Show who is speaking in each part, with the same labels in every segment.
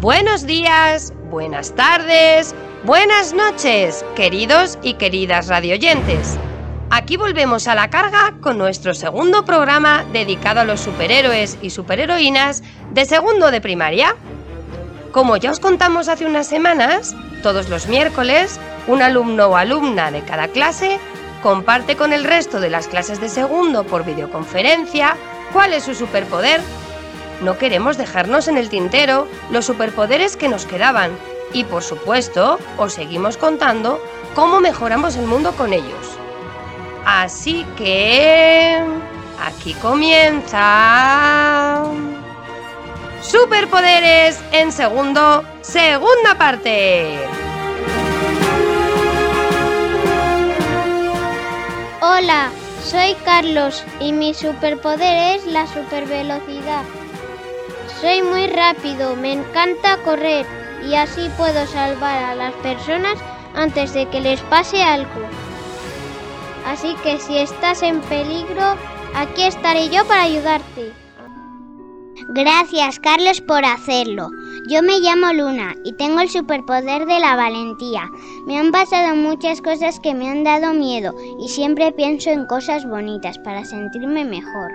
Speaker 1: Buenos días, buenas tardes, buenas noches, queridos y queridas radioyentes. Aquí volvemos a la carga con nuestro segundo programa dedicado a los superhéroes y superheroínas de segundo de primaria. Como ya os contamos hace unas semanas, todos los miércoles, un alumno o alumna de cada clase comparte con el resto de las clases de segundo por videoconferencia cuál es su superpoder no queremos dejarnos en el tintero los superpoderes que nos quedaban y por supuesto os seguimos contando cómo mejoramos el mundo con ellos. Así que... Aquí comienza... Superpoderes en segundo, segunda parte.
Speaker 2: Hola, soy Carlos y mi superpoder es la supervelocidad. Soy muy rápido, me encanta correr y así puedo salvar a las personas antes de que les pase algo. Así que si estás en peligro, aquí estaré yo para ayudarte.
Speaker 3: Gracias, Carlos, por hacerlo. Yo me llamo Luna y tengo el superpoder de la valentía. Me han pasado muchas cosas que me han dado miedo y siempre pienso en cosas bonitas para sentirme mejor.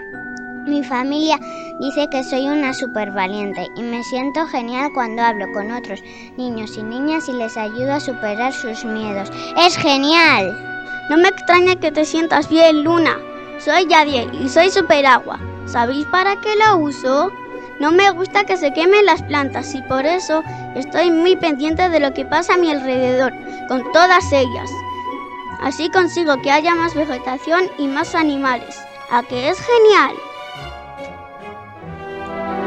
Speaker 3: Mi familia dice que soy una super valiente y me siento genial cuando hablo con otros niños y niñas y les ayudo a superar sus miedos. ¡Es genial!
Speaker 4: No me extraña que te sientas bien, Luna. Soy Yadiel y soy super agua. ¿Sabéis para qué la uso? No me gusta que se quemen las plantas y por eso estoy muy pendiente de lo que pasa a mi alrededor, con todas ellas. Así consigo que haya más vegetación y más animales. ¿A qué es genial?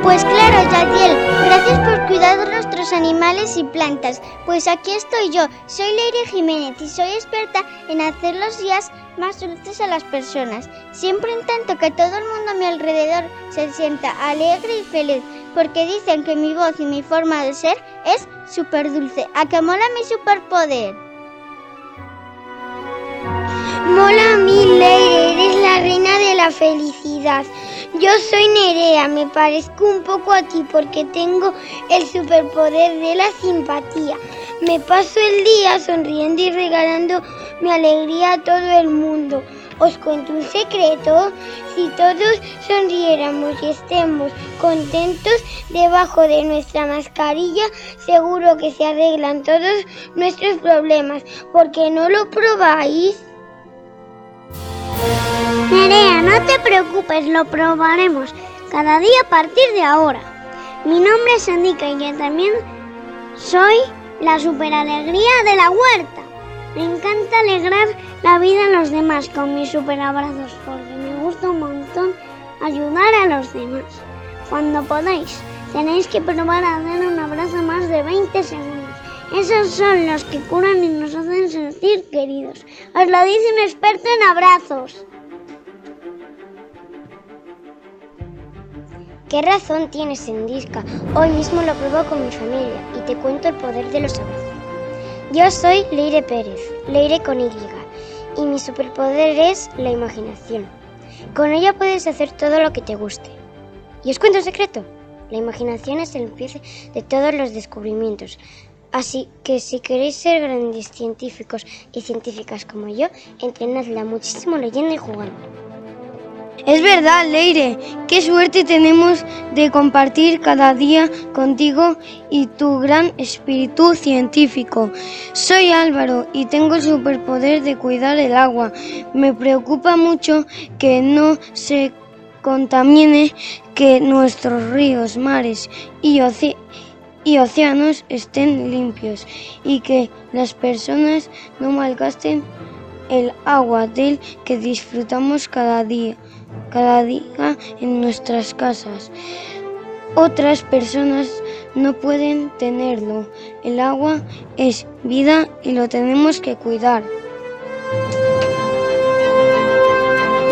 Speaker 2: Pues claro, Yadiel, gracias por cuidar nuestros animales y plantas. Pues aquí estoy yo, soy Leire Jiménez y soy experta en hacer los días más dulces a las personas. Siempre intento que todo el mundo a mi alrededor se sienta alegre y feliz, porque dicen que mi voz y mi forma de ser es súper dulce. ¿A que mola mi superpoder? Mola Leire, eres reina de la felicidad. Yo soy Nerea, me parezco un poco a ti porque tengo el superpoder de la simpatía. Me paso el día sonriendo y regalando mi alegría a todo el mundo. Os cuento un secreto, si todos sonriéramos y estemos contentos debajo de nuestra mascarilla, seguro que se arreglan todos nuestros problemas. ¿Por qué no lo probáis?
Speaker 3: Nerea, no te preocupes, lo probaremos cada día a partir de ahora. Mi nombre es Andika y yo también soy la superalegría de la huerta. Me encanta alegrar la vida a los demás con mis superabrazos porque me gusta un montón ayudar a los demás. Cuando podáis, tenéis que probar a dar un abrazo más de 20 segundos. Esos son los que curan y nos hacen sentir queridos. Os lo dice un experto en abrazos.
Speaker 2: ¿Qué razón tienes, Endisca? Hoy mismo lo pruebo con mi familia y te cuento el poder de los abrazos. Yo soy Leire Pérez, Leire con Y, y mi superpoder es la imaginación. Con ella puedes hacer todo lo que te guste. Y os cuento un secreto. La imaginación es el empiece de todos los descubrimientos. Así que si queréis ser grandes científicos y científicas como yo, entrenadla muchísimo leyendo y jugando.
Speaker 5: Es verdad, Leire, qué suerte tenemos de compartir cada día contigo y tu gran espíritu científico. Soy Álvaro y tengo el superpoder de cuidar el agua. Me preocupa mucho que no se contamine, que nuestros ríos, mares y, y océanos estén limpios y que las personas no malgasten el agua del que disfrutamos cada día cada día en nuestras casas. Otras personas no pueden tenerlo. El agua es vida y lo tenemos que cuidar.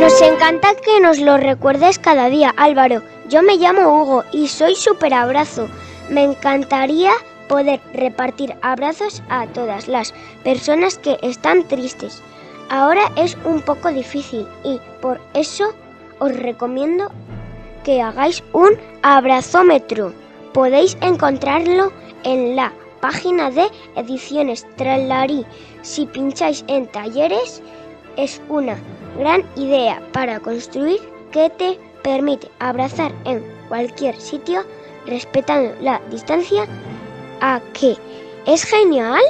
Speaker 2: Nos encanta que nos lo recuerdes cada día, Álvaro. Yo me llamo Hugo y soy súper abrazo. Me encantaría poder repartir abrazos a todas las personas que están tristes. Ahora es un poco difícil y por eso os recomiendo que hagáis un abrazómetro
Speaker 6: Podéis encontrarlo en la página de Ediciones Tralarí. Si pincháis en talleres, es una gran idea para construir que te permite abrazar en cualquier sitio respetando la distancia. ¿A qué? ¿Es genial?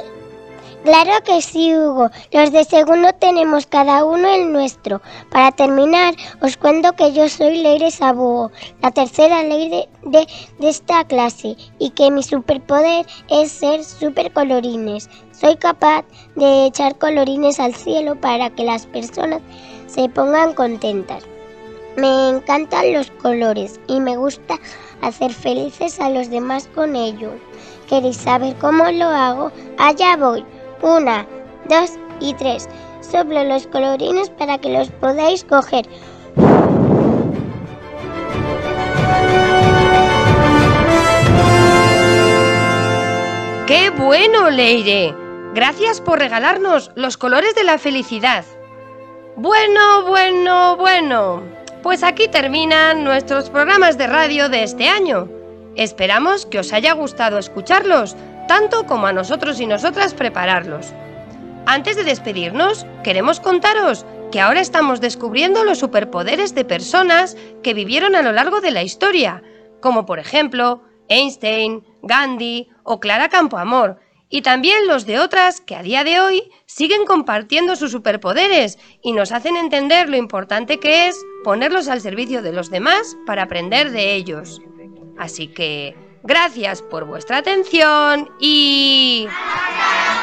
Speaker 2: Claro que sí, Hugo. Los de segundo tenemos cada uno el nuestro. Para terminar, os cuento que yo soy Leire Sabugo, la tercera Leire de, de esta clase, y que mi superpoder es ser supercolorines. Soy capaz de echar colorines al cielo para que las personas se pongan contentas. Me encantan los colores y me gusta hacer felices a los demás con ellos. ¿Queréis saber cómo lo hago? Allá voy. Una, dos y tres. Soplo los colorines para que los podáis coger.
Speaker 1: ¡Qué bueno, Leire! Gracias por regalarnos los colores de la felicidad. Bueno, bueno, bueno. Pues aquí terminan nuestros programas de radio de este año. Esperamos que os haya gustado escucharlos, tanto como a nosotros y nosotras prepararlos. Antes de despedirnos, queremos contaros que ahora estamos descubriendo los superpoderes de personas que vivieron a lo largo de la historia, como por ejemplo Einstein, Gandhi o Clara Campoamor, y también los de otras que a día de hoy siguen compartiendo sus superpoderes y nos hacen entender lo importante que es ponerlos al servicio de los demás para aprender de ellos. Así que, gracias por vuestra atención y... ¡Hasta